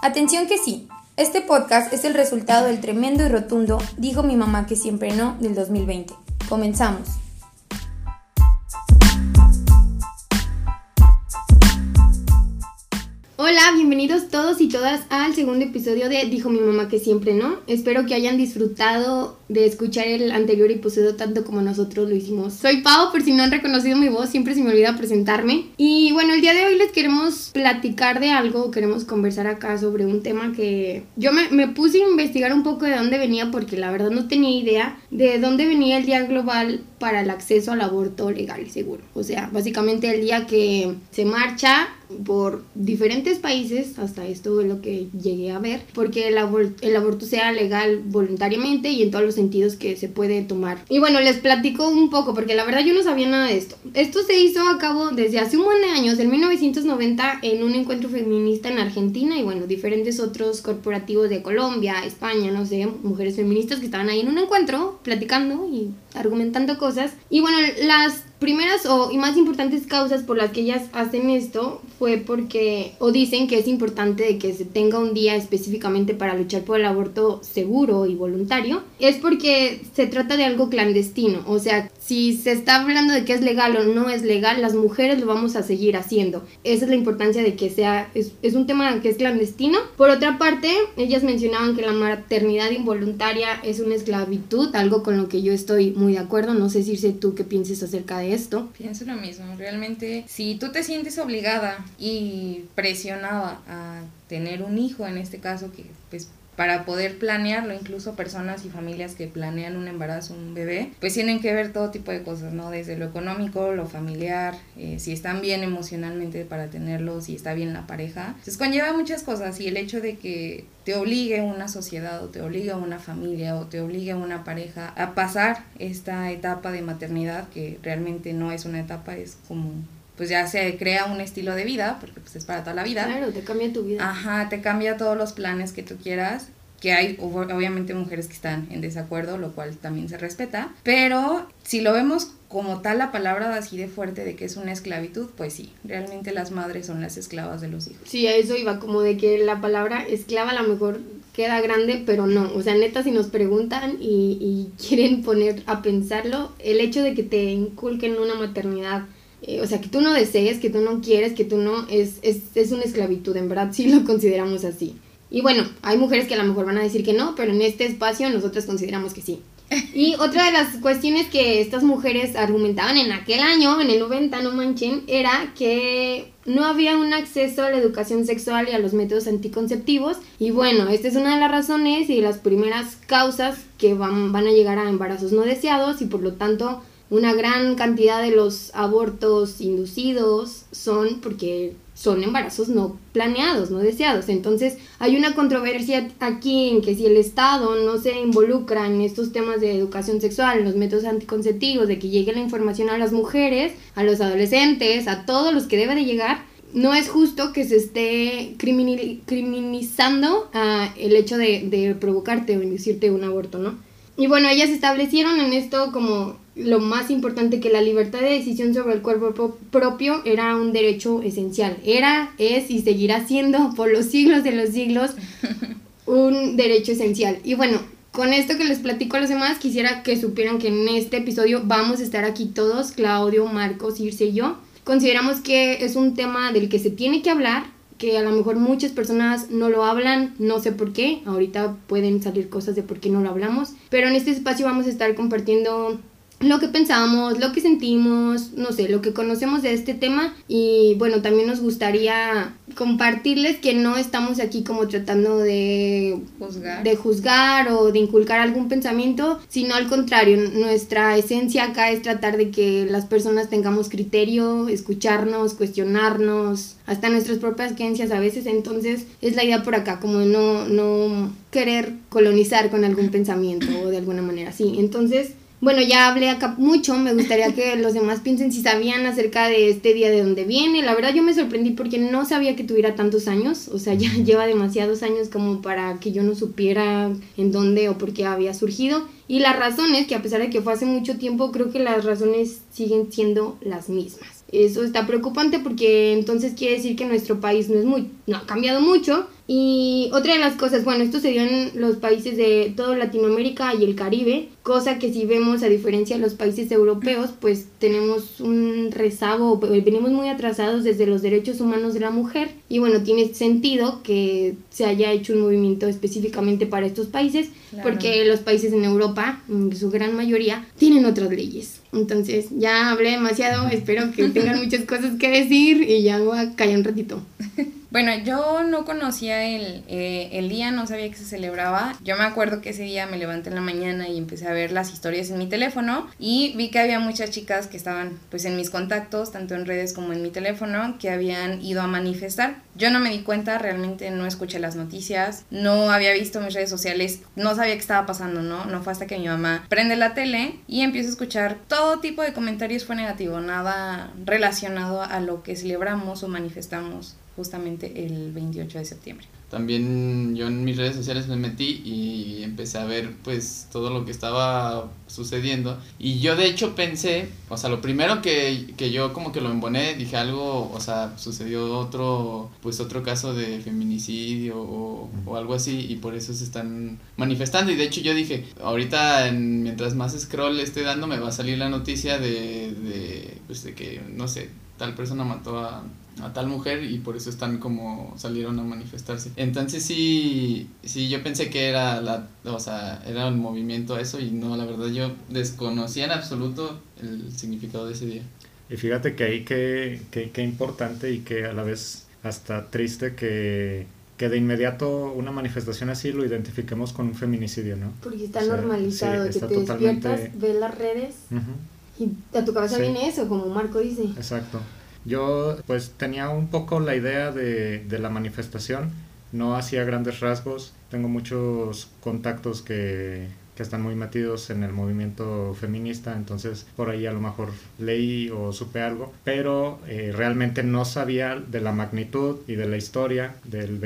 Atención que sí, este podcast es el resultado del tremendo y rotundo Dijo mi mamá que siempre no del 2020. Comenzamos. Hola, bienvenidos todos y todas al segundo episodio de Dijo mi mamá que siempre no. Espero que hayan disfrutado de escuchar el anterior episodio tanto como nosotros lo hicimos. Soy Pau, por si no han reconocido mi voz, siempre se me olvida presentarme. Y bueno, el día de hoy les queremos platicar de algo, queremos conversar acá sobre un tema que yo me, me puse a investigar un poco de dónde venía porque la verdad no tenía idea de dónde venía el Día Global para el acceso al aborto legal y seguro. O sea, básicamente el día que se marcha por diferentes países, hasta esto es lo que llegué a ver, porque el, el aborto sea legal voluntariamente y en todos los sentidos que se puede tomar. Y bueno, les platico un poco, porque la verdad yo no sabía nada de esto. Esto se hizo a cabo desde hace un buen de años, en 1990, en un encuentro feminista en Argentina y bueno, diferentes otros corporativos de Colombia, España, no sé, mujeres feministas que estaban ahí en un encuentro platicando y argumentando cosas. Y bueno, las primeras o y más importantes causas por las que ellas hacen esto fue porque o dicen que es importante de que se tenga un día específicamente para luchar por el aborto seguro y voluntario es porque se trata de algo clandestino. O sea si se está hablando de que es legal o no es legal las mujeres lo vamos a seguir haciendo. Esa es la importancia de que sea es, es un tema que es clandestino. Por otra parte ellas mencionaban que la maternidad involuntaria es una esclavitud algo con lo que yo estoy muy de acuerdo. No sé si tú qué pienses acerca de esto. Pienso lo mismo, realmente si tú te sientes obligada y presionada a tener un hijo, en este caso que pues para poder planearlo, incluso personas y familias que planean un embarazo, un bebé, pues tienen que ver todo tipo de cosas, ¿no? Desde lo económico, lo familiar, eh, si están bien emocionalmente para tenerlo, si está bien la pareja. Entonces conlleva muchas cosas y el hecho de que te obligue una sociedad o te obligue una familia o te obligue una pareja a pasar esta etapa de maternidad que realmente no es una etapa, es como pues ya se crea un estilo de vida, porque pues es para toda la vida. Claro, te cambia tu vida. Ajá, te cambia todos los planes que tú quieras, que hay obviamente mujeres que están en desacuerdo, lo cual también se respeta, pero si lo vemos como tal la palabra así de fuerte de que es una esclavitud, pues sí, realmente las madres son las esclavas de los hijos. Sí, a eso iba, como de que la palabra esclava a lo mejor queda grande, pero no, o sea, neta, si nos preguntan y, quieren poner a pensarlo, el hecho de que te inculquen una maternidad eh, o sea, que tú no desees, que tú no quieres, que tú no, es, es, es una esclavitud, en verdad, sí lo consideramos así. Y bueno, hay mujeres que a lo mejor van a decir que no, pero en este espacio nosotros consideramos que sí. Y otra de las cuestiones que estas mujeres argumentaban en aquel año, en el 90, no manchen, era que no había un acceso a la educación sexual y a los métodos anticonceptivos. Y bueno, esta es una de las razones y las primeras causas que van, van a llegar a embarazos no deseados y por lo tanto una gran cantidad de los abortos inducidos son porque son embarazos no planeados, no deseados. Entonces hay una controversia aquí en que si el Estado no se involucra en estos temas de educación sexual, en los métodos anticonceptivos, de que llegue la información a las mujeres, a los adolescentes, a todos los que debe de llegar, no es justo que se esté criminalizando ah, el hecho de, de provocarte o inducirte un aborto, ¿no? Y bueno, ellas establecieron en esto como lo más importante que la libertad de decisión sobre el cuerpo propio era un derecho esencial. Era, es y seguirá siendo por los siglos de los siglos un derecho esencial. Y bueno, con esto que les platico a los demás, quisiera que supieran que en este episodio vamos a estar aquí todos, Claudio, Marcos, Irse y yo. Consideramos que es un tema del que se tiene que hablar, que a lo mejor muchas personas no lo hablan, no sé por qué, ahorita pueden salir cosas de por qué no lo hablamos, pero en este espacio vamos a estar compartiendo lo que pensamos, lo que sentimos, no sé, lo que conocemos de este tema y bueno, también nos gustaría compartirles que no estamos aquí como tratando de juzgar. de juzgar o de inculcar algún pensamiento, sino al contrario, nuestra esencia acá es tratar de que las personas tengamos criterio, escucharnos, cuestionarnos, hasta nuestras propias creencias a veces, entonces es la idea por acá, como no, no querer colonizar con algún pensamiento o de alguna manera así. Entonces, bueno, ya hablé acá mucho, me gustaría que los demás piensen si sabían acerca de este día de dónde viene. La verdad yo me sorprendí porque no sabía que tuviera tantos años, o sea, ya lleva demasiados años como para que yo no supiera en dónde o por qué había surgido. Y las razones, que a pesar de que fue hace mucho tiempo, creo que las razones siguen siendo las mismas. Eso está preocupante porque entonces quiere decir que nuestro país no es muy, no ha cambiado mucho, Y otra de las cosas, bueno, esto se dio en los países de toda Latinoamérica y el Caribe, cosa que si vemos a diferencia de los países europeos, pues tenemos un rezago, venimos muy atrasados desde los derechos humanos de la mujer y bueno, tiene sentido que se haya hecho un movimiento específicamente para estos países, porque los países en Europa, en su gran mayoría, tienen otras leyes. Entonces, ya hablé demasiado, espero que tengan muchas cosas que decir y ya voy a callar un ratito. Bueno, yo no conocía el, eh, el día, no sabía que se celebraba. Yo me acuerdo que ese día me levanté en la mañana y empecé a ver las historias en mi teléfono y vi que había muchas chicas que estaban pues en mis contactos, tanto en redes como en mi teléfono, que habían ido a manifestar. Yo no me di cuenta, realmente no escuché las noticias, no había visto mis redes sociales, no sabía qué estaba pasando, ¿no? No fue hasta que mi mamá prende la tele y empiezo a escuchar todo tipo de comentarios fue negativo, nada relacionado a lo que celebramos o manifestamos justamente el 28 de septiembre. También yo en mis redes sociales me metí y empecé a ver pues todo lo que estaba sucediendo y yo de hecho pensé, o sea, lo primero que, que yo como que lo emboné, dije algo, o sea, sucedió otro pues otro caso de feminicidio o, algo así y por eso se están manifestando y de hecho yo dije, ahorita en, mientras más scroll esté dando me va a salir la noticia de, de pues de que no sé, tal persona mató a a tal mujer y por eso están como salieron a manifestarse. Entonces sí, sí, yo pensé que era la, o sea, era un movimiento a eso y no, la verdad yo desconocía en absoluto el significado de ese día. Y fíjate que ahí qué que, importante y que a la vez hasta triste que, que de inmediato una manifestación así lo identifiquemos con un feminicidio, ¿no? Porque está normalizado, que te despiertas, ves las redes y a tu cabeza viene eso, como Marco dice. Exacto. Yo pues tenía un poco la idea de, de la manifestación, no hacía grandes rasgos, tengo muchos contactos que, que están muy metidos en el movimiento feminista, entonces por ahí a lo mejor leí o supe algo, pero eh, realmente no sabía de la magnitud y de la historia del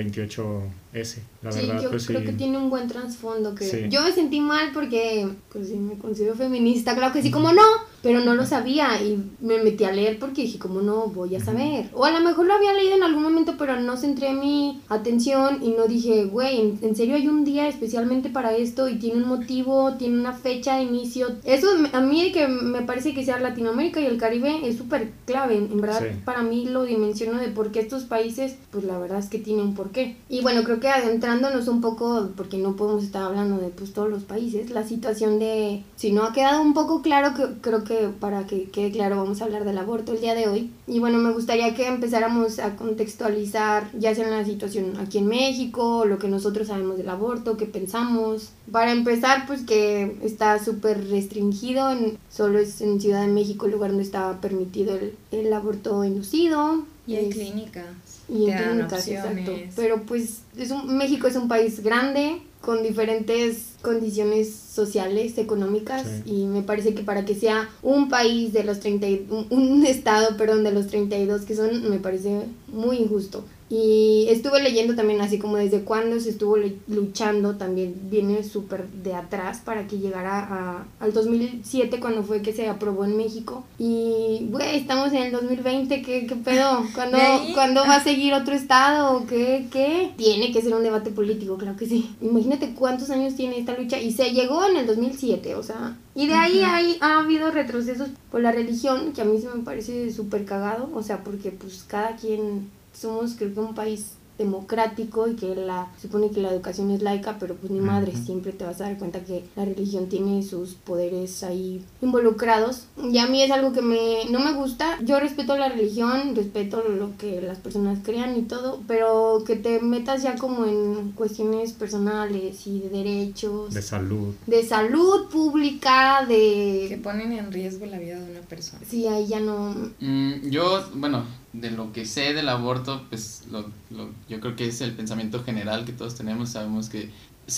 28S. La sí, verdad, yo pues creo que tiene un buen trasfondo. que Yo me sentí mal porque, pues sí, me considero feminista, claro que sí, como no, pero no lo sabía y me metí a leer porque dije, ¿cómo no voy a saber? O a lo mejor lo había leído en algún momento, pero no centré mi atención y no dije, güey, ¿en serio hay un día especialmente para esto y tiene un motivo, tiene una fecha de inicio? Eso a mí que me parece que sea Latinoamérica y el Caribe es súper clave, en verdad para mí lo dimensiono de por qué estos países, pues la verdad es que tienen un porqué. Y bueno, creo que adentrándonos un poco, porque no podemos estar hablando de pues todos los países, la situación de, si no ha quedado un poco claro, que creo que para que quede claro vamos a hablar del aborto el día de hoy. Y bueno, me gustaría que empezáramos a contextualizar ya sea en la situación aquí en México, lo que nosotros sabemos del aborto, qué pensamos. Para empezar, pues que está súper restringido, en, solo es en Ciudad de México el lugar donde está permitido el, el aborto inducido. Y en clínicas. Y en clínicas, exacto. Pero pues es un, México es un país grande, con diferentes condiciones sociales, económicas, y me parece que para que sea un país de los 30, un, un estado, perdón, de los 32 que son, me parece muy injusto. Y estuve leyendo también así como desde cuándo se estuvo luchando, también viene súper de atrás para que llegara a, al 2007 cuando fue que se aprobó en México. Y, güey, estamos en el 2020, ¿qué, qué pedo? ¿Cuándo, ¿Cuándo va a seguir otro estado? ¿Qué, ¿Qué? Tiene que ser un debate político, claro que sí. Imagínate cuántos años tiene esta lucha y se llegó en el 2007, o sea... Y de ahí hay, ha habido retrocesos por la religión, que a mí se me parece súper cagado, o sea, porque pues cada quien somos creo que un país democrático y que la supone que la educación es laica, pero pues ni madre, siempre te vas a dar cuenta que la religión tiene sus poderes ahí involucrados. Y a mí es algo que me no me gusta. Yo respeto la religión, respeto lo que las personas crean y todo, pero que te metas ya como en cuestiones personales y de derechos, de salud, de salud pública, de que ponen en riesgo la vida de una persona. Sí, ahí ya no. Mm, yo, bueno, de lo que sé del aborto, pues lo, lo, yo creo que es el pensamiento general que todos tenemos. Sabemos que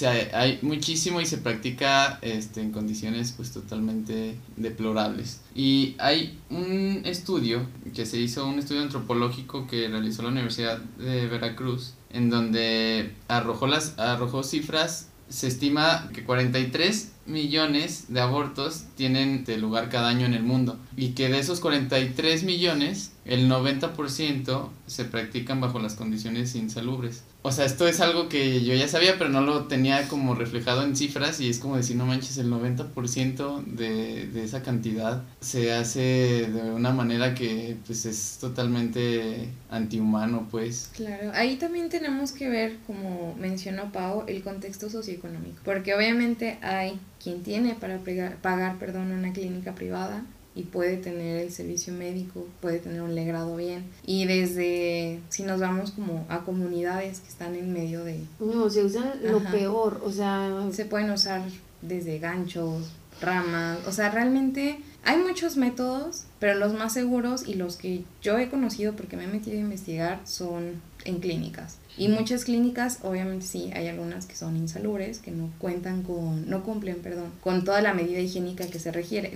o hay muchísimo y se practica este, en condiciones pues totalmente deplorables. Y hay un estudio que se hizo, un estudio antropológico que realizó la Universidad de Veracruz, en donde arrojó, las, arrojó cifras, se estima que 43 millones de abortos tienen lugar cada año en el mundo y que de esos 43 millones el 90% se practican bajo las condiciones insalubres. O sea, esto es algo que yo ya sabía, pero no lo tenía como reflejado en cifras y es como decir, no manches, el 90% de, de esa cantidad se hace de una manera que pues es totalmente antihumano, pues. Claro, ahí también tenemos que ver, como mencionó Pau, el contexto socioeconómico, porque obviamente hay quien tiene para pagar, pagar perdón, una clínica privada y puede tener el servicio médico, puede tener un legrado bien. Y desde, si nos vamos como a comunidades que están en medio de... No, se usan lo peor, o sea... Se pueden usar desde ganchos, ramas, o sea, realmente hay muchos métodos, pero los más seguros y los que yo he conocido porque me he metido a investigar son en clínicas. Y muchas clínicas, obviamente sí, hay algunas que son insalubres, que no cuentan con, no cumplen, perdón, con toda la medida higiénica que se requiere,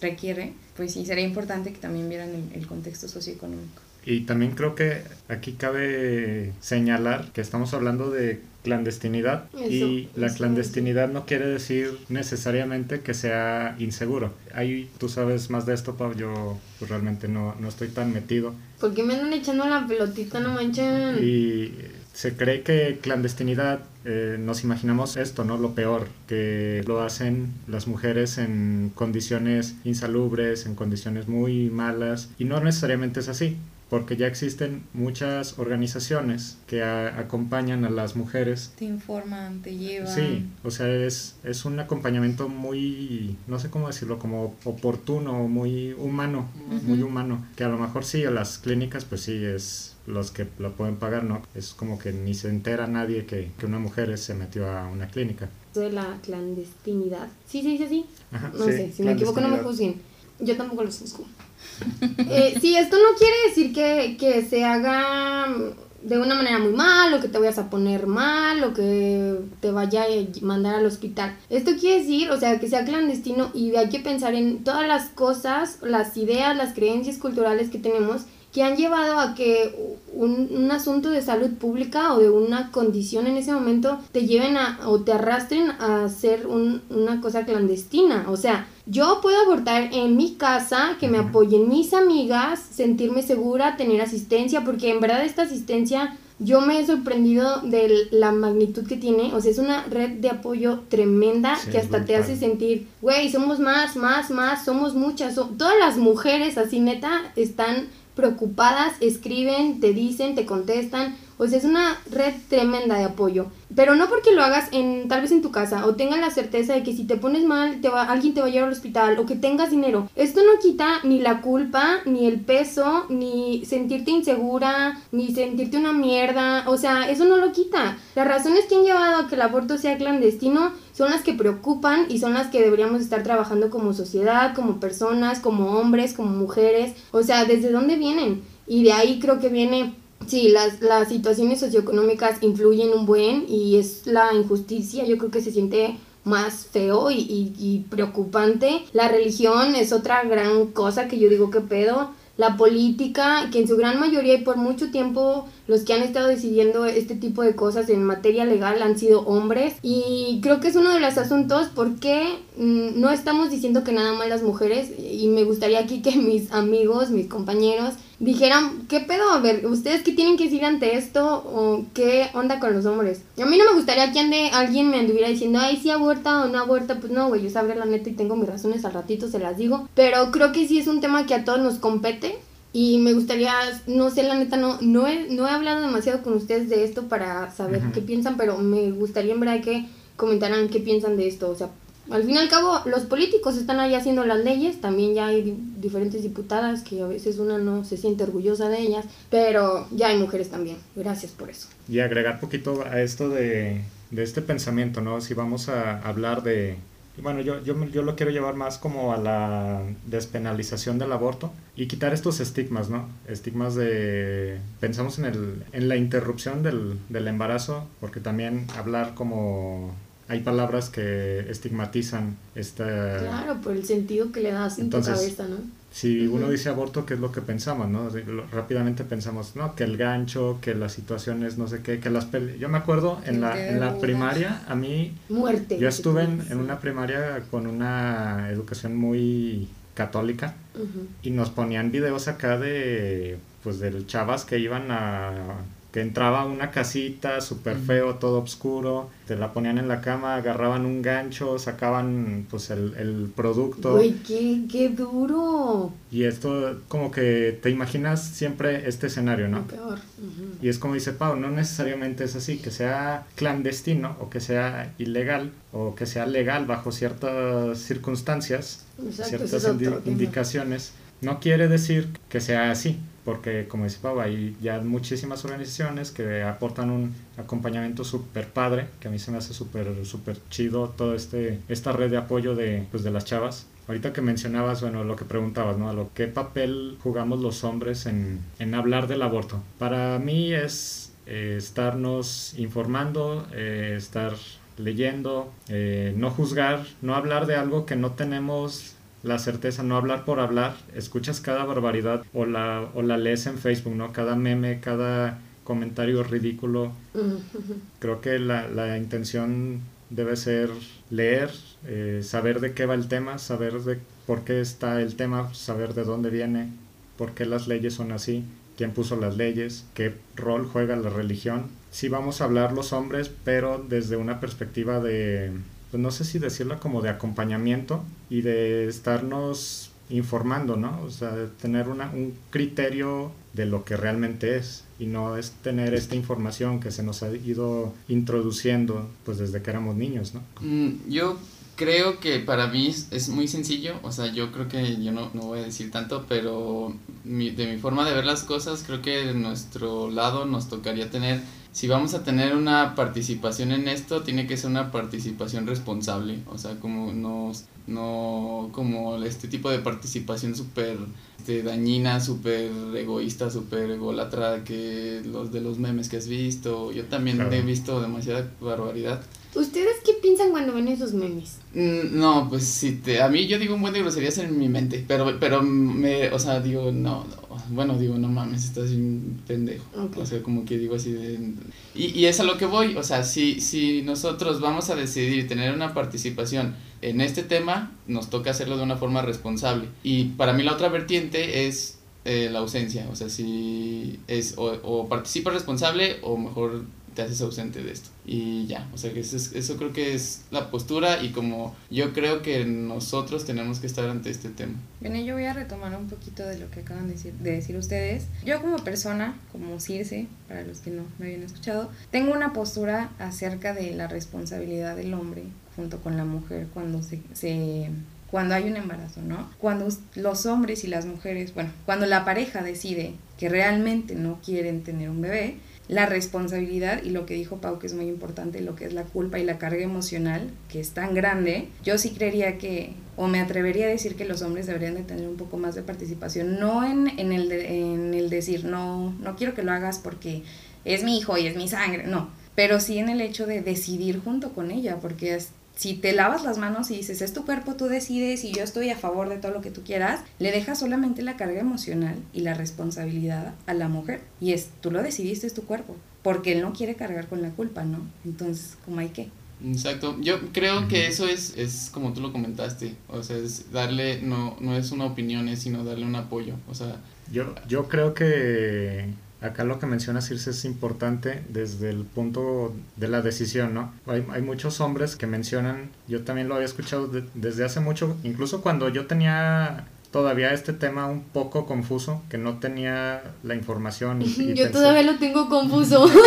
requiere pues sí, sería importante que también vieran el, el contexto socioeconómico. Y también creo que aquí cabe señalar que estamos hablando de clandestinidad y la clandestinidad no quiere decir necesariamente que sea inseguro. Ahí tú sabes más de esto, Pau, yo pues realmente no, no estoy tan metido. ¿Por qué me andan echando la pelotita, no manchen? Y se cree que clandestinidad, eh, nos imaginamos esto, ¿no? Lo peor, que lo hacen las mujeres en condiciones insalubres, en condiciones muy malas, y no necesariamente es así porque ya existen muchas organizaciones que acompañan a las mujeres. Te informan, te llevan. Sí, o sea, es, es un acompañamiento muy, no sé cómo decirlo, como oportuno, muy humano, muy humano, que a lo mejor sí, a las clínicas pues sí es los que lo pueden pagar, ¿no? Es como que ni se entera nadie que, que una mujer se metió a una clínica. De la clandestinidad. Sí, sí, sí, sí. no sé, si me equivoco no me juzguen. Yo tampoco los juzgo. Eh, sí, esto no quiere decir que, que, se haga de una manera muy mal o que te vayas a poner mal o que te vaya a mandar al hospital. Esto quiere decir, o sea, que sea clandestino y hay que pensar en todas las cosas, las ideas, las creencias culturales que tenemos que han llevado a que un, un, asunto de salud pública o de una condición en ese momento te lleven a o te arrastren a hacer un, una cosa clandestina. O sea, yo puedo abortar en mi casa, que me apoyen mis amigas, sentirme segura, tener asistencia, porque en verdad esta asistencia yo me he sorprendido de la magnitud que tiene. O sea, es una red de apoyo tremenda que hasta te hace sentir, güey, somos más, más, más, somos muchas. todas las mujeres así neta están preocupadas, escriben, te dicen, te contestan. O sea, es una red tremenda de apoyo. Pero no porque lo hagas en tal vez en tu casa o tengas la certeza de que si te pones mal te va, alguien te va a llevar al hospital o que tengas dinero. Esto no quita ni la culpa, ni el peso, ni sentirte insegura, ni sentirte una mierda. O sea, eso no lo quita. Las razones que han llevado a que el aborto sea clandestino son las que preocupan y son las que deberíamos estar trabajando como sociedad, como personas, como hombres, como mujeres. O sea, ¿desde dónde vienen? Y de ahí creo que viene Sí, las, las situaciones socioeconómicas influyen un buen y es la injusticia, yo creo que se siente más feo y, y, y, preocupante. La religión es otra gran cosa que yo digo que pedo la política, que en su gran mayoría y por mucho tiempo los que han estado decidiendo este tipo de cosas en materia legal han sido hombres y creo que es uno de los asuntos porque mm, no estamos diciendo que nada más las mujeres y me gustaría aquí que mis amigos, mis compañeros dijeran, ¿qué pedo? A ver, ¿ustedes qué tienen que decir ante esto? ¿O qué onda con los hombres? A mí no me gustaría que ande, alguien me anduviera diciendo, ay, si aborta o no aborta. Pues no, güey, yo sabré la neta y tengo mis razones al ratito, se las digo. Pero creo que sí es un tema que a todos nos compete. Y me gustaría, no sé, la neta, no, no, he, no he hablado demasiado con ustedes de esto para saber qué piensan, pero me gustaría en verdad que comentaran qué piensan de esto. O sea, al fin y al cabo, los políticos están ahí haciendo las leyes, también ya hay diferentes diputadas que a veces una no se siente orgullosa de ellas, pero ya hay mujeres también. Gracias por eso. Y agregar poquito a esto de, de este pensamiento, ¿no? Si vamos a hablar de... Bueno, yo, yo, yo lo quiero llevar más como a la despenalización del aborto y quitar estos estigmas, ¿no? Estigmas de... Pensamos en, el, en la interrupción del, del embarazo, porque también hablar como hay palabras que estigmatizan esta... Claro, por el sentido que le das en tu cabeza, ¿no? Si uno dice aborto, ¿qué es lo que pensamos, no? Rápidamente pensamos, no, que el gancho, que las situaciones, no sé qué, que las peleas. Yo me acuerdo en la, en la primaria, a mí... Muerte. Yo estuve en, en una primaria con una educación muy católica y nos ponían videos acá de, pues, del chavas que iban a que entraba a una casita súper feo, todo oscuro, te la ponían en la cama, agarraban un gancho, sacaban pues el, el producto. Uy, qué, qué duro. Y esto como que te imaginas siempre este escenario, ¿no? peor. Y es como dice Pau, no necesariamente es así, que sea clandestino o que sea ilegal o que sea legal bajo ciertas circunstancias, ciertas indicaciones, no quiere decir que sea así porque como dice Pau, hay ya muchísimas organizaciones que aportan un acompañamiento súper padre, que a mí se me hace súper super chido todo este esta red de apoyo de, pues, de las chavas. Ahorita que mencionabas, bueno, lo que preguntabas, ¿no? Lo qué papel jugamos los hombres en, en hablar del aborto. Para mí es eh, estarnos informando, eh, estar leyendo, eh, no juzgar, no hablar de algo que no tenemos la certeza, no hablar por hablar, escuchas cada barbaridad o la, o la lees en Facebook, ¿no? Cada meme, cada comentario ridículo. Creo que la, la intención debe ser leer, eh, saber de qué va el tema, saber de por qué está el tema, saber de dónde viene, por qué las leyes son así, quién puso las leyes, qué rol juega la religión. Sí vamos a hablar los hombres, pero desde una perspectiva de pues no sé si decirlo como de acompañamiento y de estarnos informando, ¿no? O sea, tener una, un criterio de lo que realmente es y no es tener esta información que se nos ha ido introduciendo pues desde que éramos niños, ¿no? Mm, yo creo que para mí es muy sencillo, o sea, yo creo que yo no, no voy a decir tanto, pero de mi forma de ver las cosas, creo que de nuestro lado nos tocaría tener si vamos a tener una participación en esto, tiene que ser una participación responsable, o sea, como no, no como este tipo de participación súper este, dañina, súper egoísta, súper ególatra que los de los memes que has visto, yo también he visto demasiada barbaridad. ¿Ustedes qué piensan cuando ven esos memes? Mm, no, pues si te, a mí yo digo un buen de groserías en mi mente, pero, pero me, o sea, digo, no, bueno, digo, no mames, estás un pendejo. O sea, como que digo así de... Y, y es a lo que voy, o sea, si, si nosotros vamos a decidir tener una participación en este tema, nos toca hacerlo de una forma responsable. Y para mí la otra vertiente es eh, la ausencia, o sea, si es o, o participa responsable o mejor te haces ausente de esto. Y ya, o sea que eso, eso creo que es la postura y como yo creo que nosotros tenemos que estar ante este tema. Bueno, yo voy a retomar un poquito de lo que acaban de decir, de decir ustedes. Yo como persona, como Circe, para los que no me habían escuchado, tengo una postura acerca de la responsabilidad del hombre junto con la mujer cuando se, se cuando hay un embarazo, ¿no? Cuando los hombres y las mujeres, bueno, cuando la pareja decide que realmente no quieren tener un bebé, la responsabilidad y lo que dijo Pau que es muy importante, lo que es la culpa y la carga emocional, que es tan grande, yo sí creería que, o me atrevería a decir que los hombres deberían de tener un poco más de participación, no en, en, el, en el decir, no, no quiero que lo hagas porque es mi hijo y es mi sangre, no, pero sí en el hecho de decidir junto con ella, porque es, si te lavas las manos y dices, es tu cuerpo, tú decides y yo estoy a favor de todo lo que tú quieras, le dejas solamente la carga emocional y la responsabilidad a la mujer. Y es, tú lo decidiste, es tu cuerpo, porque él no quiere cargar con la culpa, ¿no? Entonces, ¿cómo hay que? Exacto, yo creo que eso es, es como tú lo comentaste, o sea, es darle, no, no es una opinión, es sino darle un apoyo, o sea... Yo, yo creo que Acá lo que menciona Circe es importante desde el punto de la decisión, ¿no? Hay, hay muchos hombres que mencionan, yo también lo había escuchado desde hace mucho, incluso cuando yo tenía todavía este tema un poco confuso, que no tenía la información. Y, yo todavía lo tengo confuso.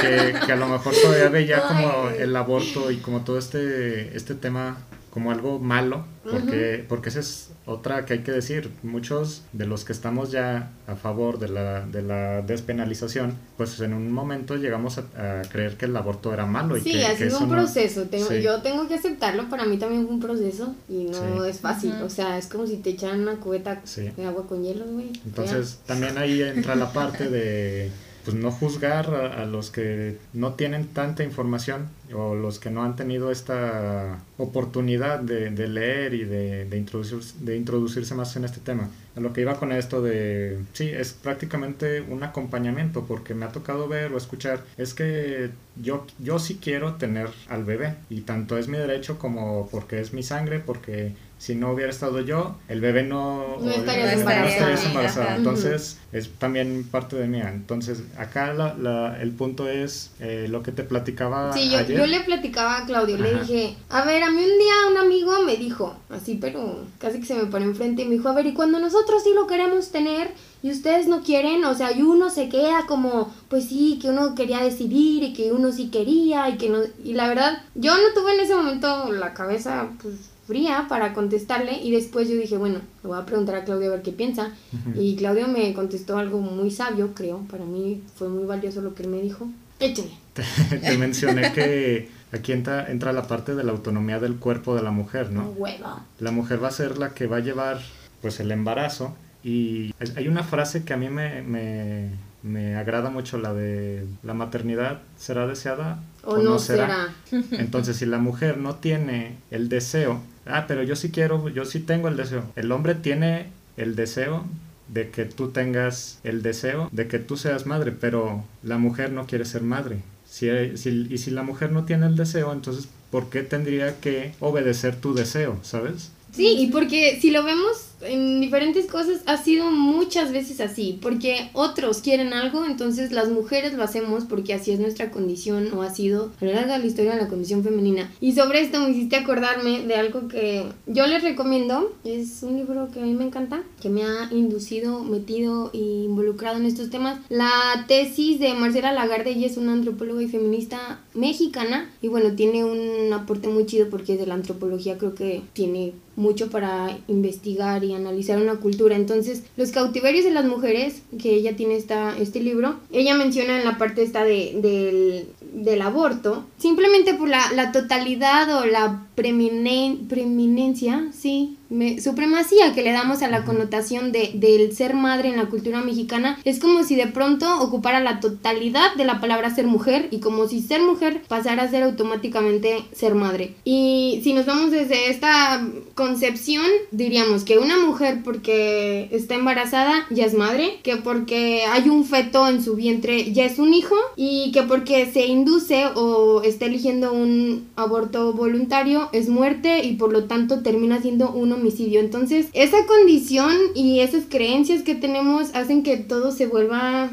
Que, que, a lo mejor todavía veía como el aborto y como todo este, este tema como algo malo, porque, porque esa es otra que hay que decir. Muchos de los que estamos ya a favor de la, de la despenalización, pues en un momento llegamos a, creer que el aborto era malo. Y sí, que, ha sido un proceso. Tengo, Yo tengo que aceptarlo, para mí también fue un proceso y no es fácil. O sea, es como si te echaran una cubeta de agua con hielo, güey. Entonces, también ahí entra la parte de pues no juzgar a, los que no tienen tanta información o los que no han tenido esta oportunidad de, de leer y de, de, introducir, de introducirse más en este tema. Lo que iba con esto de, sí, es prácticamente un acompañamiento porque me ha tocado ver o escuchar, es que yo, yo sí quiero tener al bebé y tanto es mi derecho como porque es mi sangre, porque si no hubiera estado yo, el bebé no, no estaría embarazada. Entonces, es también parte de mía. Entonces, acá la, la, el punto es eh, lo que te platicaba sí, yo, ayer. yo le platicaba a Claudio, le dije, a ver, a mí un día un amigo me dijo, así, pero casi que se me paró enfrente y me dijo, a ver, y cuando nosotros sí lo queremos tener y ustedes no quieren, o sea, y uno se queda como, pues sí, que uno quería decidir y que uno sí quería y que no, y la verdad, yo no tuve en ese momento la cabeza, pues fría para contestarle y después yo dije, bueno, le voy a preguntar a Claudio a ver qué piensa y Claudio me contestó algo muy sabio, creo, para mí fue muy valioso lo que él me dijo. Échale. Te, te mencioné que aquí entra, entra la parte de la autonomía del cuerpo de la mujer, ¿no? Hueva. La mujer va a ser la que va a llevar pues el embarazo y hay una frase que a mí me, me, me agrada mucho, la de la maternidad será deseada O, no será. Entonces, si la mujer no tiene el deseo, ah, pero yo sí quiero, yo sí tengo el deseo. El hombre tiene el deseo de que tú tengas el deseo de que tú seas madre, pero la mujer no quiere ser madre. Si, y si la mujer no tiene el deseo, entonces, ¿por qué tendría que obedecer tu deseo, sabes? Sí, y porque si lo vemos en diferentes cosas ha sido muchas veces así, porque otros quieren algo, entonces las mujeres lo hacemos porque así es nuestra condición o ha sido a lo largo de la historia de la condición femenina. Y sobre esto me hiciste acordarme de algo que yo les recomiendo, es un libro que a mí me encanta, que me ha inducido, metido e involucrado en estos temas. La tesis de Marcela Lagarde, ella es una antropóloga y feminista mexicana y bueno, tiene un aporte muy chido porque de la antropología creo que tiene mucho para investigar y analizar una cultura. Entonces, los cautiverios de las mujeres, que ella tiene esta, este libro, ella menciona en la parte esta de, del, del aborto, simplemente por la, la totalidad o la preminen- preeminencia, sí, me- supremacía que le damos a la connotación de, del ser madre en la cultura mexicana, es como si de pronto ocupara la totalidad de la palabra ser mujer y como si ser mujer pasara a ser automáticamente ser madre. Y si nos vamos desde esta concepción, diríamos que una mujer porque está embarazada ya es madre, que porque hay un feto en su vientre ya es un hijo y que porque se induce o está eligiendo un aborto voluntario es muerte y por lo tanto termina siendo un homicidio. Entonces, esa condición y esas creencias que tenemos hacen que todo se vuelva...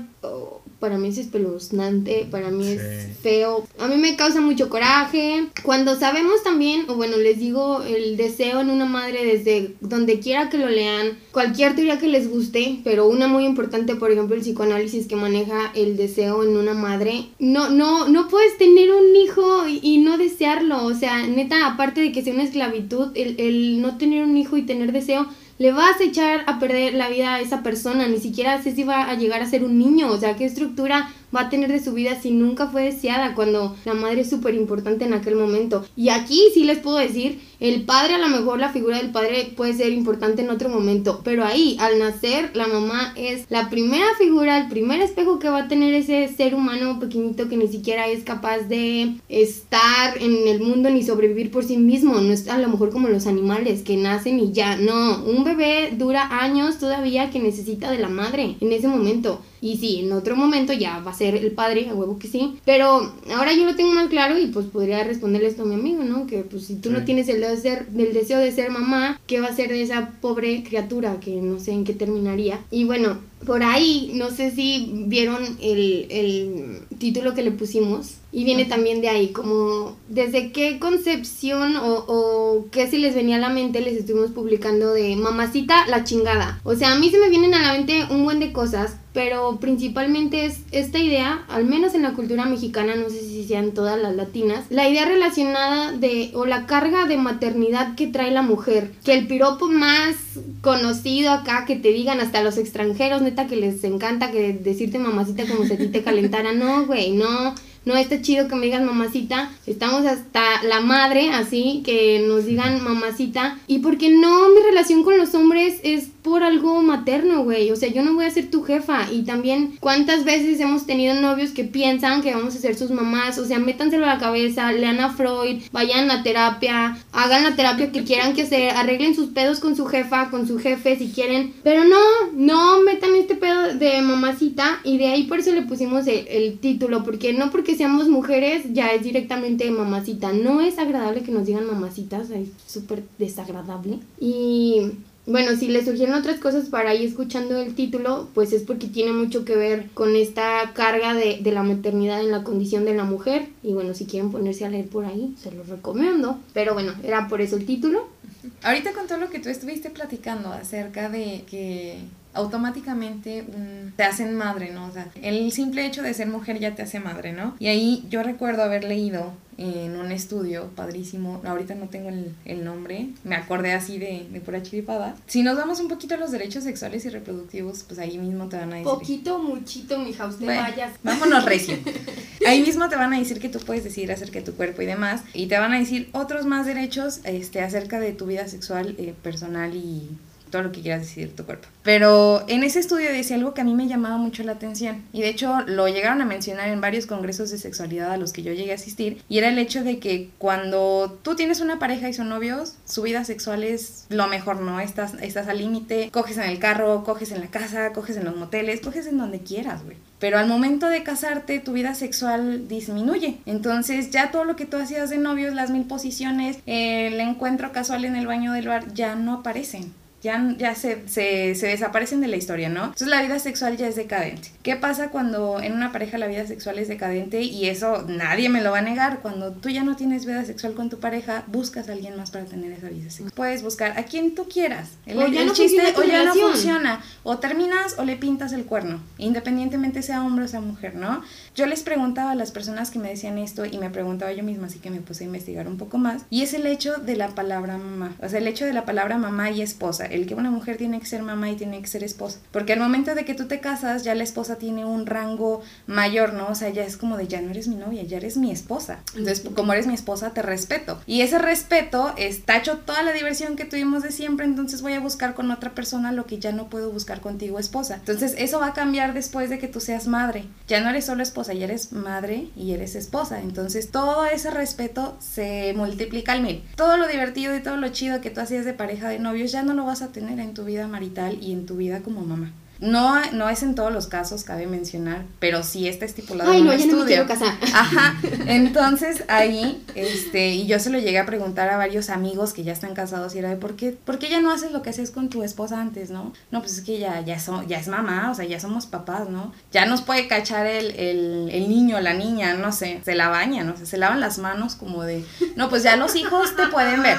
para mí es espeluznante, para mí es feo. A mí me causa mucho coraje. Cuando sabemos también, o bueno, les digo, el deseo en una madre desde donde quiera que lo lean, cualquier teoría que les guste, pero una muy importante, por ejemplo, el psicoanálisis que maneja el deseo en una madre. No, no, no puedes tener un hijo y, y no desearlo. O sea, neta, aparte de que sea una esclavitud, el, el no tener un hijo y tener deseo le vas a echar a perder la vida a esa persona, ni siquiera sé si va a llegar a ser un niño, o sea, qué estructura va a tener de su vida si nunca fue deseada cuando la madre es súper importante en aquel momento. Y aquí sí les puedo decir, el padre a lo mejor la figura del padre puede ser importante en otro momento, pero ahí al nacer la mamá es la primera figura, el primer espejo que va a tener ese ser humano pequeñito que ni siquiera es capaz de estar en el mundo ni sobrevivir por sí mismo, no es a lo mejor como los animales que nacen y ya, no, un bebé dura años todavía que necesita de la madre en ese momento. Y sí, en otro momento ya va a ser el padre, a huevo que sí. Pero ahora yo lo tengo más claro y pues podría responderle esto a mi amigo, ¿no? Que pues si tú no tienes el deseo, de ser, el deseo de ser mamá, ¿qué va a ser de esa pobre criatura que no sé en qué terminaría? Y bueno, por ahí, no sé si vieron el, el título que le pusimos. Y viene también de ahí, como desde qué concepción o, o qué se les venía a la mente les estuvimos publicando de mamacita la chingada. O sea, a mí se me vienen a la mente un buen de cosas, pero principalmente es esta idea, al menos en la cultura mexicana, no sé si sean todas las latinas, la idea relacionada de, o la carga de maternidad que trae la mujer, que el piropo más conocido acá, que te digan hasta los extranjeros, que les encanta que decirte mamacita como si a ti te calentara, no, güey, no. No está chido que me digas mamacita. Estamos hasta la madre, así, que nos digan mamacita. Y porque no, mi relación con los hombres es por algo materno, güey. O sea, yo no voy a ser tu jefa. Y también, ¿cuántas veces hemos tenido novios que piensan que vamos a ser sus mamás? O sea, métanselo a la cabeza, lean a Freud, vayan a terapia, hagan la terapia que quieran que hacer, arreglen sus pedos con su jefa, con su jefe si quieren. Pero no, no metan este pedo de mamacita. Y de ahí por eso le pusimos el, el título. Porque no porque seamos mujeres ya es directamente mamacita. No es agradable que nos digan mamacitas, es súper desagradable. Y bueno, si les surgieron otras cosas para ir escuchando el título, pues es porque tiene mucho que ver con esta carga de, de, la maternidad en la condición de la mujer. Y bueno, si quieren ponerse a leer por ahí, se los recomiendo. Pero bueno, era por eso el título. Ahorita con todo lo que tú estuviste platicando acerca de que automáticamente te hacen madre, ¿no? O sea, el simple hecho de ser mujer ya te hace madre, ¿no? Y ahí yo recuerdo haber leído en un estudio padrísimo, ahorita no tengo el, el nombre, me acordé así de, de pura chiripada. Si nos vamos un poquito a los derechos sexuales y reproductivos, pues ahí mismo te van a decir... Poquito, muchito, mija, usted Bueno, vayas. Vámonos recio. Ahí mismo te van a decir que tú puedes decidir acerca de tu cuerpo y demás. Y te van a decir otros más derechos este, acerca de tu vida sexual, eh, personal y todo lo que quieras decidir tu cuerpo. Pero en ese estudio decía algo que a mí me llamaba mucho la atención. Y de hecho lo llegaron a mencionar en varios congresos de sexualidad a los que yo llegué a asistir. Y era el hecho de que cuando tú tienes una pareja y son novios, su vida sexual es lo mejor, ¿no? Estás, estás al límite, coges en el carro, coges en la casa, coges en los moteles, coges en donde quieras, güey. Pero al momento de casarte, tu vida sexual disminuye. Entonces ya todo lo que tú hacías de novios, las mil posiciones, el encuentro casual en el baño del bar, ya no aparecen ya, ya se, se, se, desaparecen de la historia, ¿no? Entonces la vida sexual ya es decadente. ¿Qué pasa cuando en una pareja la vida sexual es decadente? Y eso nadie me lo va a negar. Cuando tú ya no tienes vida sexual con tu pareja, buscas a alguien más para tener esa vida sexual. Puedes buscar a quien tú quieras. El, O ya el no chiste o ya no funciona. O terminas o le pintas el cuerno, independientemente sea hombre o sea mujer, ¿no? Yo les preguntaba a las personas que me decían esto y me preguntaba yo misma, así que me puse a investigar un poco más. Y es el hecho de la palabra mamá. O sea, el hecho de la palabra mamá y esposa. El que una mujer tiene que ser mamá y tiene que ser esposa. Porque al momento de que tú te casas, ya la esposa tiene un rango mayor, ¿no? O sea, ya es como de ya no eres mi novia, ya eres mi esposa. Entonces, como eres mi esposa, te respeto. Y ese respeto es tacho toda la diversión que tuvimos de siempre, entonces voy a buscar con otra persona lo que ya no puedo buscar contigo, esposa. Entonces, eso va a cambiar después de que tú seas madre. Ya no eres solo esposa, ya eres madre y eres esposa. Entonces, todo ese respeto se multiplica al mil. Todo lo divertido y todo lo chido que tú hacías de pareja de novios ya no lo vas a tener en tu vida marital y en tu vida como mamá. No, no es en todos los casos, cabe mencionar, pero sí está estipulado Ay, en no, un ya no me estudio. quiero casar. Ajá, entonces ahí, este, y yo se lo llegué a preguntar a varios amigos que ya están casados y era de por qué, por qué ya no haces lo que hacías con tu esposa antes, ¿no? No, pues es que ya, ya, so- ya es mamá, o sea, ya somos papás, ¿no? Ya nos puede cachar el, el, el niño, la niña, no sé, se la bañan, no sé, se lavan las manos como de, no, pues ya los hijos te pueden ver.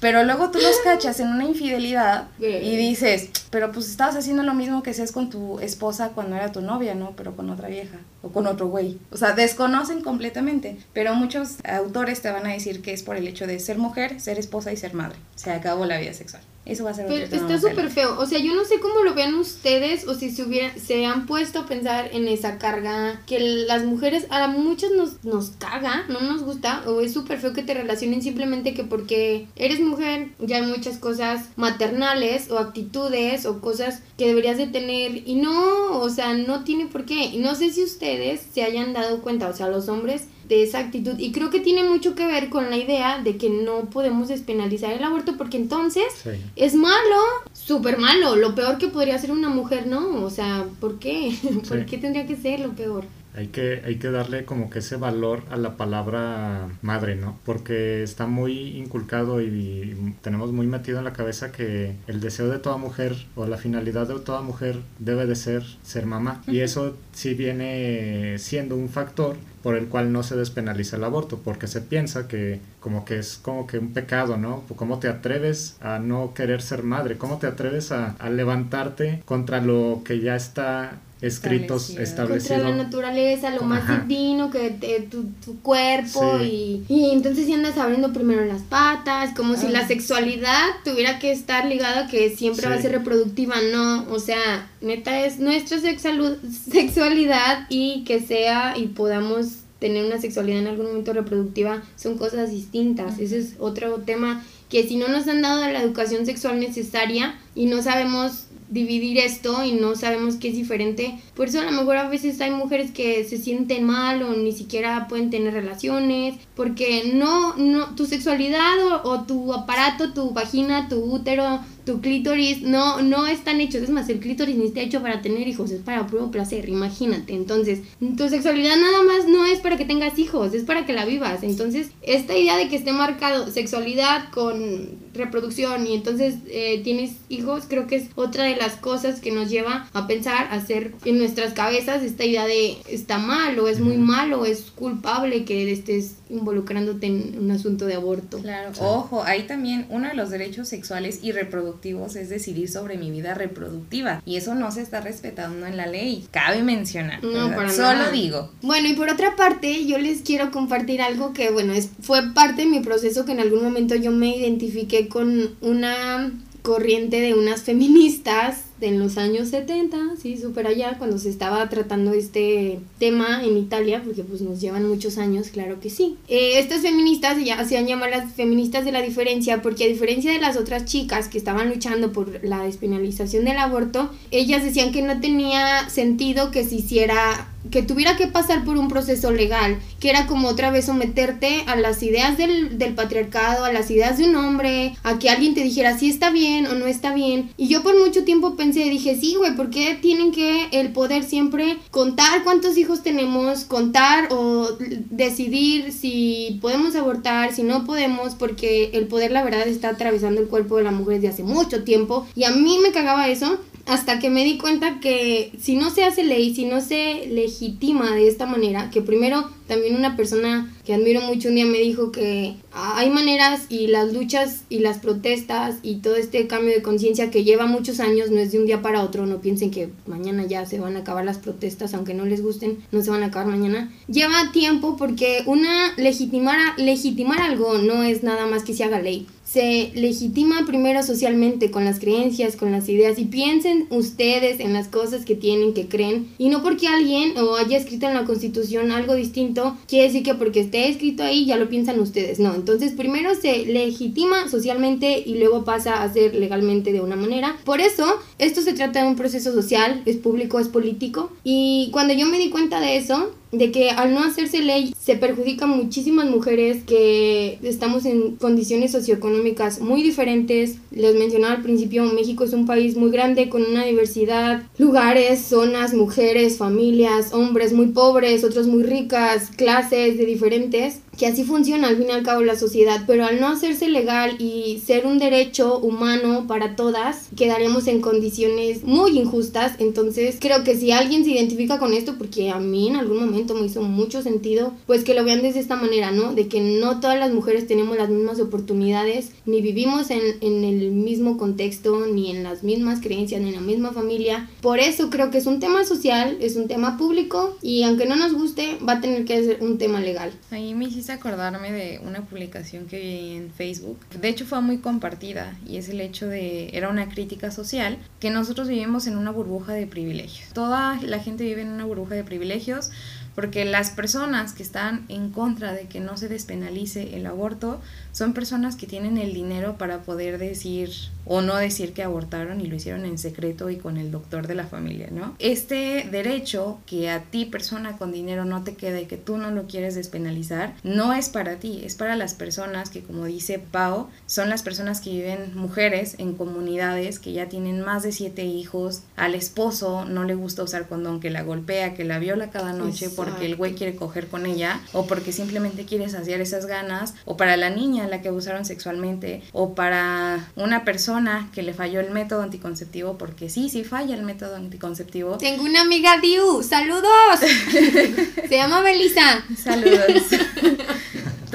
Pero luego tú los cachas en una infidelidad y dices, pero pues estabas haciendo lo mismo que hacías con tu esposa cuando era tu novia, ¿no? Pero con otra vieja o con otro güey. O sea, desconocen completamente. Pero muchos autores te van a decir que es por el hecho de ser mujer, ser esposa y ser madre. Se acabó la vida sexual. Eso va a ser Pero está súper feo. O sea, yo no sé cómo lo vean ustedes o si se, hubiera, se han puesto a pensar en esa carga que las mujeres, a muchas nos, nos caga, no nos gusta, o es súper feo que te relacionen simplemente que porque eres mujer ya hay muchas cosas maternales o actitudes o cosas que deberías de tener y no, o sea, no tiene por qué. Y no sé si ustedes se hayan dado cuenta, o sea, los hombres de esa actitud y creo que tiene mucho que ver con la idea de que no podemos despenalizar el aborto porque entonces Sí. es malo, súper malo, lo peor que podría ser una mujer, ¿no? O sea, ¿por qué? ¿Por qué tendría que ser lo peor? Hay que, hay que darle como que ese valor a la palabra madre, ¿no? Porque está muy inculcado y, y tenemos muy metido en la cabeza que el deseo de toda mujer o la finalidad de toda mujer debe de ser ser mamá. Y eso sí viene siendo un factor por el cual no se despenaliza el aborto, porque se piensa que como que es como que un pecado, ¿no? ¿Cómo te atreves a no querer ser madre? ¿Cómo te atreves a, a levantarte contra lo que ya está escrito, Establecido. establecido? Contra la naturaleza, lo más Ajá. divino que te- tu, tu cuerpo Sí. y, y entonces si andas abriendo primero las patas, como si Ah. la sexualidad tuviera que estar ligada a que siempre va a Sí. ser reproductiva, no, o sea, neta es nuestra sexualidad y que sea y podamos tener una sexualidad en algún momento reproductiva son cosas distintas, ese es otro tema que si no nos han dado la educación sexual necesaria y no sabemos dividir esto y no sabemos qué es diferente. Por eso a lo mejor a veces hay mujeres que se sienten mal o ni siquiera pueden tener relaciones, porque no, no, tu sexualidad o, o tu aparato, tu vagina, tu útero, tu clítoris no, no están hechos. Es más, el clítoris ni está hecho para tener hijos, es para puro placer, imagínate. Entonces, tu sexualidad nada más no es para que tengas hijos, es para que la vivas. Entonces, esta idea de que esté marcado sexualidad con reproducción y entonces eh, tienes hijos, creo que es otra de las cosas que nos lleva a pensar, a hacer en nuestras cabezas esta idea de está mal o es muy malo, es culpable que estés involucrándote en un asunto de aborto. Claro, ojo, ahí también uno de los derechos sexuales y reproductivos es decidir sobre mi vida reproductiva y eso no se está respetando en la ley. Cabe mencionar. No, para Solo nada. digo. Bueno, y por otra parte, yo les quiero compartir algo que, bueno, es, fue parte de mi proceso que en algún momento yo me identifiqué con una corriente de unas feministas en los años 70, sí, súper allá, cuando se estaba tratando este tema en Italia, porque pues nos llevan muchos años, claro que sí. Eh, estas feministas ya hacían llamar las feministas de la diferencia, porque a diferencia de las otras chicas que estaban luchando por la despenalización del aborto, ellas decían que no tenía sentido que se hiciera que tuviera que pasar por un proceso legal, que era como otra vez someterte a las ideas del, del, patriarcado, a las ideas de un hombre, a que alguien te dijera si está bien o no está bien. Y yo por mucho tiempo pensé, dije, sí, güey, ¿por qué tienen que el poder siempre contar cuántos hijos tenemos, contar o decidir si podemos abortar, si no podemos, porque el poder la verdad está atravesando el cuerpo de la mujer desde hace mucho tiempo. Y a mí me cagaba eso hasta que me di cuenta que si no se hace ley, si no se legitima de esta manera, que primero también una persona que admiro mucho un día me dijo que hay maneras y las luchas y las protestas y todo este cambio de conciencia que lleva muchos años, no es de un día para otro, no piensen que mañana ya se van a acabar las protestas, aunque no les gusten, no se van a acabar mañana. Lleva tiempo porque una legitimar, legitimar algo no es nada más que se haga ley se legitima primero socialmente con las creencias, con las ideas y piensen ustedes en las cosas que tienen, que creen y no porque alguien o haya escrito en la constitución algo distinto quiere decir que porque esté escrito ahí ya lo piensan ustedes, no, entonces primero se legitima socialmente y luego pasa a ser legalmente de una manera, por eso esto se trata de un proceso social, es público, es político y cuando yo me di cuenta de eso, de que al no hacerse ley se perjudican muchísimas mujeres que estamos en condiciones socioeconómicas muy diferentes. Les mencionaba al principio, México es un país muy grande con una diversidad, lugares, zonas, mujeres, familias, hombres muy pobres, otros muy ricas, clases de diferentes que así funciona al fin y al cabo la sociedad, pero al no hacerse legal y ser un derecho humano para todas, quedaremos en condiciones muy injustas. Entonces, creo que si alguien se identifica con esto, porque a mí en algún momento me hizo mucho sentido, pues que lo vean desde esta manera, ¿no? De que no todas las mujeres tenemos las mismas oportunidades, ni vivimos en, en el mismo contexto, ni en las mismas creencias, ni en la misma familia. Por eso creo que es un tema social, es un tema público, y aunque no nos guste, va a tener que ser un tema legal. Ahí me hiciste acordarme de una publicación que vi en Facebook. De hecho fue muy compartida y es el hecho de, era una crítica social, que nosotros vivimos en una burbuja de privilegios. Toda la gente vive en una burbuja de privilegios porque las personas que están en contra de que no se despenalice el aborto son personas que tienen el dinero para poder decir o no decir que abortaron y lo hicieron en secreto y con el doctor de la familia, ¿no? Este derecho que a ti persona con dinero no te queda y que tú no lo quieres despenalizar, no es para ti, es para las personas que como dice Pau, son las personas que viven mujeres en comunidades que ya tienen más de siete hijos, al esposo no le gusta usar condón, que la golpea, que la viola cada noche Exacto. Porque el güey quiere coger con ella o porque simplemente quiere saciar esas ganas o para la niña a la que abusaron sexualmente o para una persona que le falló el método anticonceptivo, porque sí, sí falla el método anticonceptivo. Tengo una amiga Diu, saludos. Se llama Belisa. Saludos.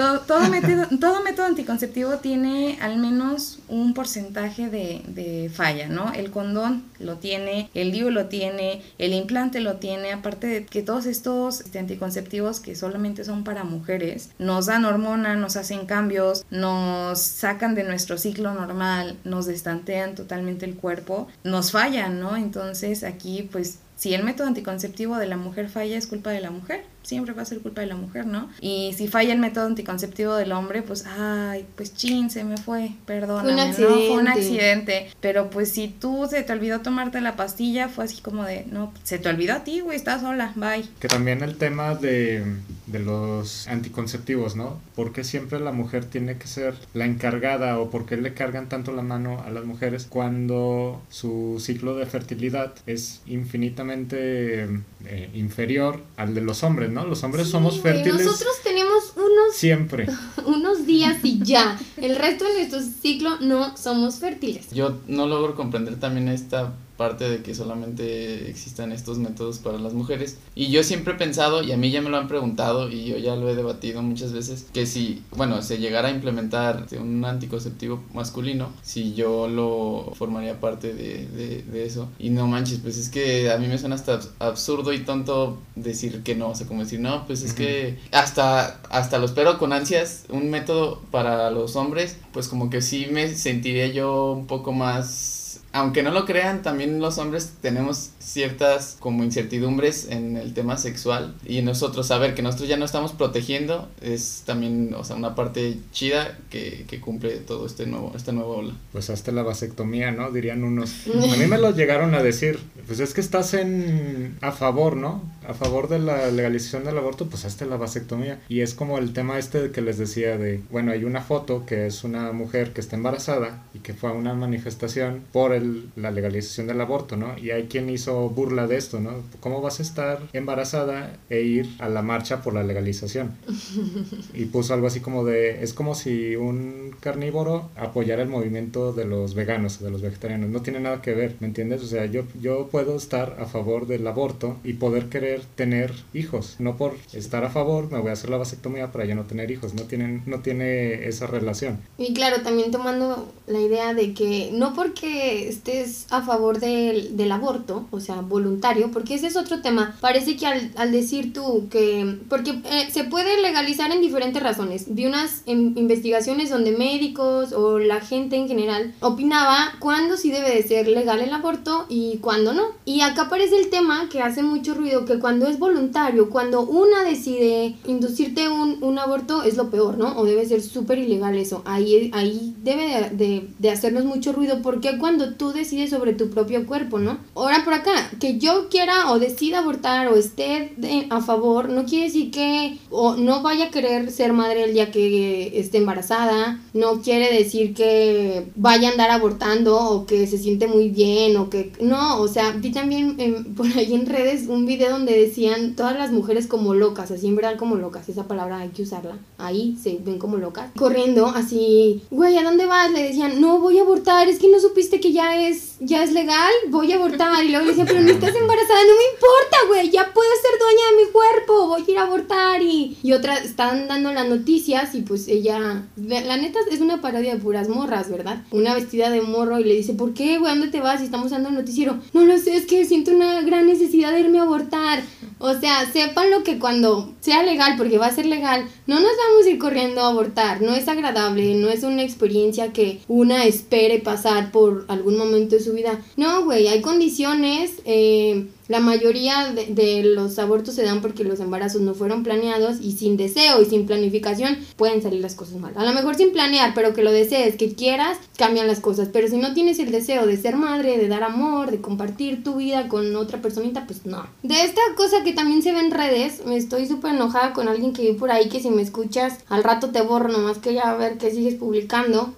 todo, todo, método, todo método anticonceptivo tiene al menos un porcentaje de, de, falla, ¿no? El condón lo tiene, el DIU lo tiene, el implante lo tiene, aparte de que todos estos este, anticonceptivos que solamente son para mujeres, nos dan hormona, nos hacen cambios, nos sacan de nuestro ciclo normal, nos destantean totalmente el cuerpo, nos fallan, ¿no? Entonces aquí pues si el método anticonceptivo de la mujer falla es culpa de la mujer, siempre va a ser culpa de la mujer, ¿no? Y si falla el método anticonceptivo del hombre, pues, ay, pues chin, se me fue, perdóname, un ¿no? Fue un accidente. Pero pues si tú se te olvidó tomarte la pastilla, fue así como de, no, se te olvidó a ti, güey, estás sola, bye. Que también el tema de, de los anticonceptivos, ¿no? ¿Por qué siempre la mujer tiene que ser la encargada o por qué le cargan tanto la mano a las mujeres cuando su ciclo de fertilidad es infinitamente eh, inferior al de los hombres, ¿no? Los hombres somos Sí, fértiles Nosotros tenemos unos, siempre. unos días y ya. El resto de nuestro ciclo no somos fértiles. Yo no logro comprender también esta parte de que solamente existan estos métodos para las mujeres. Y yo siempre he pensado, y a mí ya me lo han preguntado, y yo ya lo he debatido muchas veces, que si, bueno, se llegara a implementar un anticonceptivo masculino, si yo lo formaría parte de, de, de eso. Y no manches, pues es que a mí me suena hasta absurdo y tonto decir que no, o sea, como decir, no, pues es Ujú. que hasta, hasta lo espero con ansias, un método para los hombres, pues como que sí me sentiría yo un poco más aunque no lo crean, también los hombres tenemos ciertas como incertidumbres en el tema sexual y nosotros saber que nosotros ya no estamos protegiendo es también, o sea, una parte chida que, que cumple todo este nuevo, esta nueva ola. Pues hazte la vasectomía, ¿no? Dirían unos. A mí me lo llegaron a decir. Pues es que estás en a favor, ¿no? A favor de la legalización del aborto, pues hazte la vasectomía. Y es como el tema este que les decía de, bueno, hay una foto que es una mujer que está embarazada y que fue a una manifestación por el, la legalización del aborto, ¿no? Y hay quien hizo burla de esto, ¿no? ¿Cómo vas a estar embarazada e ir a la marcha por la legalización? Y puso algo así como de, es como si un carnívoro apoyara el movimiento de los veganos, de los vegetarianos. No tiene nada que ver, ¿me entiendes? O sea, yo, yo puedo estar a favor del aborto y poder querer tener hijos. No por estar a favor me voy a hacer la vasectomía para ya no tener hijos. No, tienen, no tiene esa relación. Y claro, también tomando la idea de que no porque estés a favor del, del aborto, o sea, voluntario, porque ese es otro tema. Parece que al, al decir tú que... Porque eh, se puede legalizar en diferentes razones. Vi unas em, investigaciones donde médicos o la gente en general opinaba cuándo sí debe de ser legal el aborto y cuándo no. Y acá aparece el tema que hace mucho ruido, que cuando es voluntario, cuando una decide inducirte un, un aborto es lo peor, ¿no? O debe ser súper ilegal eso. Ahí, ahí debe de, de, de hacernos mucho ruido porque cuando tú decides sobre tu propio cuerpo, ¿no? Ahora por acá, que yo quiera o decida abortar o esté a favor, no quiere decir que o no vaya a querer ser madre el día que esté embarazada, no quiere decir que vaya a andar abortando o que se siente muy bien o que no, o sea, vi también por ahí en redes un video donde decían todas las mujeres como locas, así en verdad como locas, esa palabra hay que usarla, ahí se ven como locas, corriendo así, güey, ¿a dónde vas? Le decían, no, voy a abortar, es que no supiste que ya es, ya es legal, voy a abortar, y luego le decían, pero no estás embarazada, no me importa, güey, ya puedo ser dueña de mi cuerpo, voy a ir a abortar, y, y otra, están dando las noticias, y pues ella, la, la neta es una parodia de puras morras, ¿verdad? Una vestida de morro, y le dice, ¿por qué, güey, dónde te vas? Y estamos dando el noticiero, no lo sé, es que siento una gran necesidad de irme a abortar, o sea, sepan lo que cuando sea legal, porque va a ser legal, no nos vamos a ir corriendo a abortar. No es agradable, no es una experiencia que una espere pasar por algún momento de su vida. No, güey, hay condiciones. eh, la mayoría de, de los abortos se dan porque los embarazos no fueron planeados y sin deseo y sin planificación pueden salir las cosas mal. A lo mejor sin planear, pero que lo desees, que quieras, cambian las cosas. Pero si no tienes el deseo de ser madre, de dar amor, de compartir tu vida con otra personita, pues no. De esta cosa que también se ve en redes, me estoy súper enojada con alguien que vi por ahí que si me escuchas, al rato te borro, nomás que ya a ver qué sigues publicando.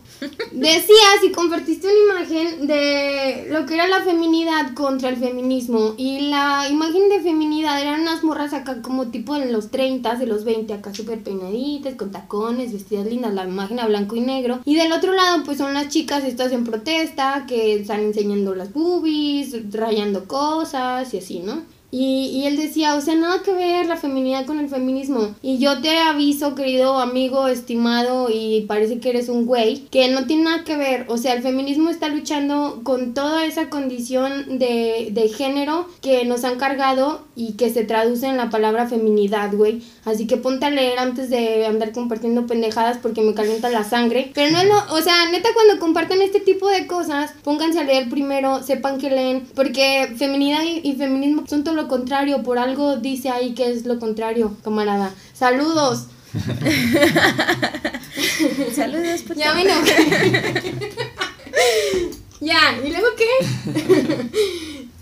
Decías y compartiste una imagen de lo que era la feminidad contra el feminismo. Y la imagen de feminidad eran unas morras acá como tipo en los 30, de los 20, acá súper peinaditas, con tacones, vestidas lindas, la imagen a blanco y negro. Y del otro lado pues son las chicas estas en protesta que están enseñando las boobies, rayando cosas y así, ¿no? Y, y él decía, o sea, nada que ver la feminidad con el feminismo. Y yo te aviso, querido amigo, estimado, y parece que eres un güey, que no tiene nada que ver. O sea, el feminismo está luchando con toda esa condición de, de género que nos han cargado y que se traduce en la palabra feminidad, güey. Así que ponte a leer antes de andar compartiendo pendejadas porque me calienta la sangre. Pero no es lo, o sea, neta cuando comparten este tipo de cosas, pónganse a leer primero, sepan que leen, porque feminidad y, y feminismo son todo lo contrario, por algo dice ahí que es lo contrario, camarada. Saludos. Saludos. Ya me ya, ¿y luego qué?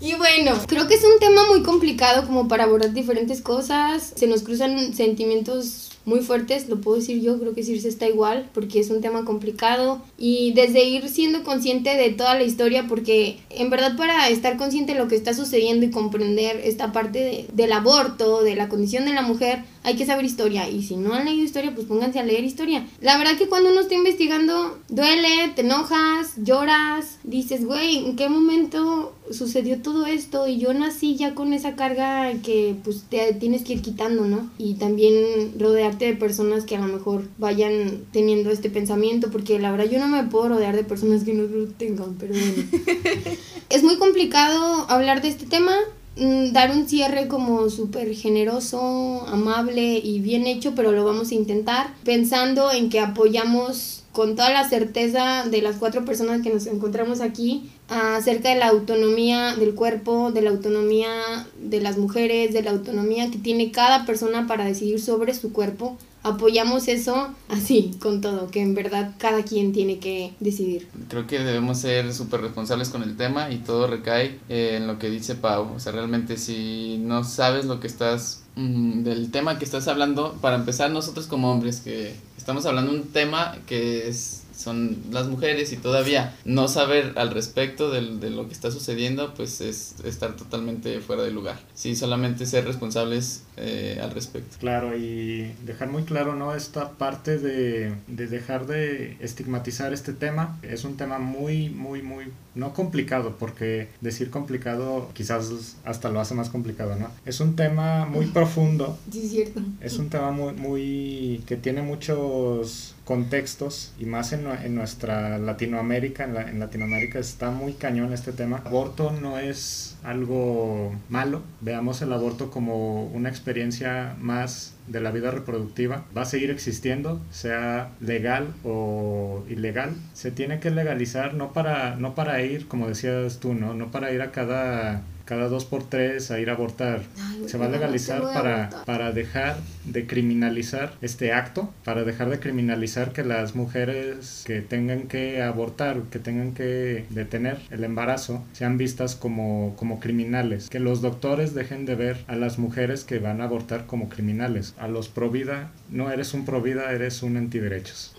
y bueno, creo que es un tema muy complicado como para abordar diferentes cosas. Se nos cruzan sentimientos muy fuertes, lo puedo decir yo, creo que Circe está igual, porque es un tema complicado. Y desde ir siendo consciente de toda la historia, porque en verdad para estar consciente de lo que está sucediendo y comprender esta parte de- del aborto, de la condición de la mujer, hay que saber historia. Y si no han leído historia, pues pónganse a leer historia. La verdad que cuando uno está investigando, duele, te enojas, lloras, dices, güey, ¿en qué momento sucedió todo esto? Y yo nací ya con esa carga que pues te tienes que ir quitando, ¿no? Y también rodearte de personas que a lo mejor vayan teniendo este pensamiento, porque la verdad yo no me puedo rodear de personas que no lo tengan, pero bueno. es muy complicado hablar de este tema, mm, dar un cierre como súper generoso, amable y bien hecho, pero lo vamos a intentar pensando en que apoyamos con toda la certeza de las cuatro personas que nos encontramos aquí acerca de la autonomía del cuerpo, de la autonomía de las mujeres, de la autonomía que tiene cada persona para decidir sobre su cuerpo. Apoyamos eso así, con todo, que en verdad cada quien tiene que decidir. Creo que debemos ser súper responsables con el tema y todo recae en lo que dice Pau. O sea, realmente si no sabes lo que estás, mm, del tema que estás hablando, para empezar nosotros como hombres que estamos hablando de un tema que es son las mujeres y todavía no saber al respecto del- de, lo que está sucediendo, pues es estar totalmente fuera de lugar. Sí, solamente ser responsables eh, al respecto. Claro, y dejar muy claro, ¿no? Esta parte de, de dejar de estigmatizar este tema. Es un tema muy, muy, muy, no complicado, porque decir complicado quizás hasta lo hace más complicado, ¿no? Es un tema muy profundo, Sí, es cierto. es un tema muy, muy, que tiene muchos contextos y más en, en nuestra Latinoamérica, en, la- en Latinoamérica está muy cañón este tema. Aborto no es algo malo, veamos el aborto como una experiencia más de la vida reproductiva. Va a seguir existiendo, sea legal o ilegal. Se tiene que legalizar no para, no para ir, como decías tú, ¿no? No para ir a cada cada dos por tres a ir a abortar. Ay, Se va a legalizar para, abortar. para dejar de criminalizar este acto, para dejar de criminalizar que las mujeres que tengan que abortar, que tengan que detener el embarazo, sean vistas como, como criminales. Que los doctores dejen de ver a las mujeres que van a abortar como criminales. A los pro vida, no eres un pro vida, eres un antiderechos.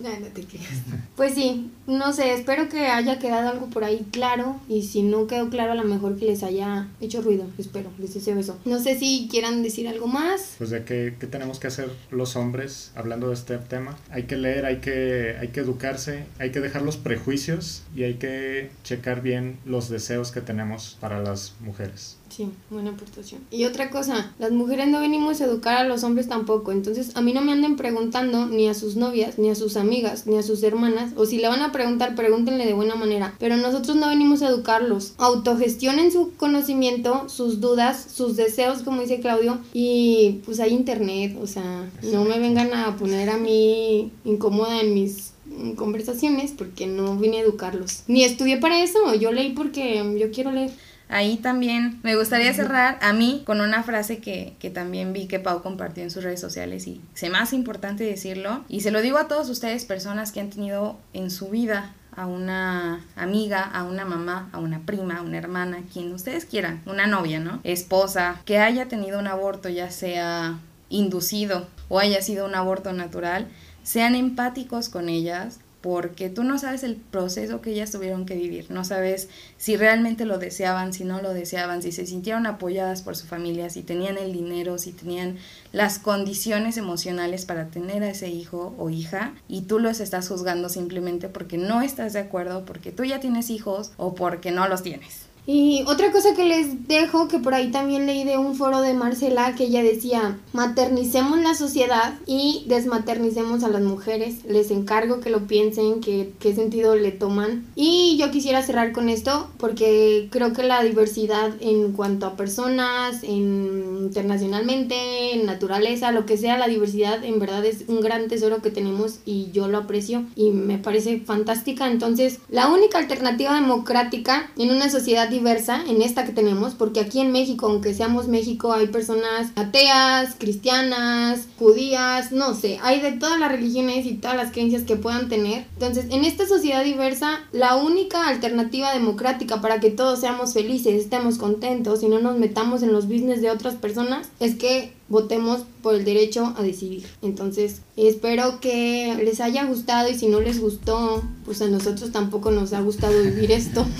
No, no te creas. Pues sí, no sé, espero que haya quedado algo por ahí claro y si no quedó claro a lo mejor que les haya hecho ruido, espero, les deseo eso. No sé si quieran decir algo más. Pues de qué, qué tenemos que hacer los hombres hablando de este tema. Hay que leer, hay que, hay que educarse, hay que dejar los prejuicios y hay que checar bien los deseos que tenemos para las mujeres. Sí, buena aportación. Y otra cosa, las mujeres no venimos a educar a los hombres tampoco, entonces a mí no me anden preguntando ni a sus novias, ni a sus amigas, ni a sus hermanas, o si le van a preguntar, pregúntenle de buena manera, pero nosotros no venimos a educarlos. Autogestionen su conocimiento, sus dudas, sus deseos, como dice Claudio, y pues hay internet, o sea, no me vengan a poner a mí incómoda en mis conversaciones porque no vine a educarlos. Ni estudié para eso, yo leí porque yo quiero leer. Ahí también me gustaría cerrar a mí con una frase que, que también vi que Pau compartió en sus redes sociales y se me hace importante decirlo. Y se lo digo a todos ustedes, personas que han tenido en su vida a una amiga, a una mamá, a una prima, a una hermana, quien ustedes quieran, una novia, ¿no? Esposa, que haya tenido un aborto, ya sea inducido o haya sido un aborto natural, sean empáticos con ellas, porque tú no sabes el proceso que ellas tuvieron que vivir, no sabes si realmente lo deseaban, si no lo deseaban, si se sintieron apoyadas por su familia, si tenían el dinero, si tenían las condiciones emocionales para tener a ese hijo o hija y tú los estás juzgando simplemente porque no estás de acuerdo, porque tú ya tienes hijos o porque no los tienes. Y otra cosa que les dejo, que por ahí también leí de un foro de Marcela, que ella decía, maternicemos la sociedad y desmaternicemos a las mujeres. Les encargo que lo piensen, que qué sentido le toman. Y yo quisiera cerrar con esto, porque creo que la diversidad en cuanto a personas, en, internacionalmente, en naturaleza, lo que sea, la diversidad en verdad es un gran tesoro que tenemos y yo lo aprecio y me parece fantástica. Entonces, la única alternativa democrática en una sociedad diversa en esta que tenemos, porque aquí en México, aunque seamos México, hay personas ateas, cristianas, judías, no sé, hay de todas las religiones y todas las creencias que puedan tener. Entonces, en esta sociedad diversa, la única alternativa democrática para que todos seamos felices, estemos contentos y no nos metamos en los business de otras personas es que votemos por el derecho a decidir. Entonces, espero que les haya gustado y si no les gustó, pues a nosotros tampoco nos ha gustado vivir esto.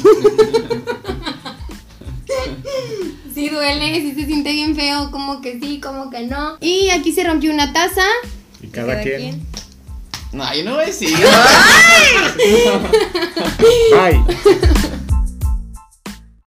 sí duele, sí se siente bien feo, como que sí, como que no. Y aquí se rompió una taza. Y cada, Cada quien. quien. No, yo no voy a decir. Bye.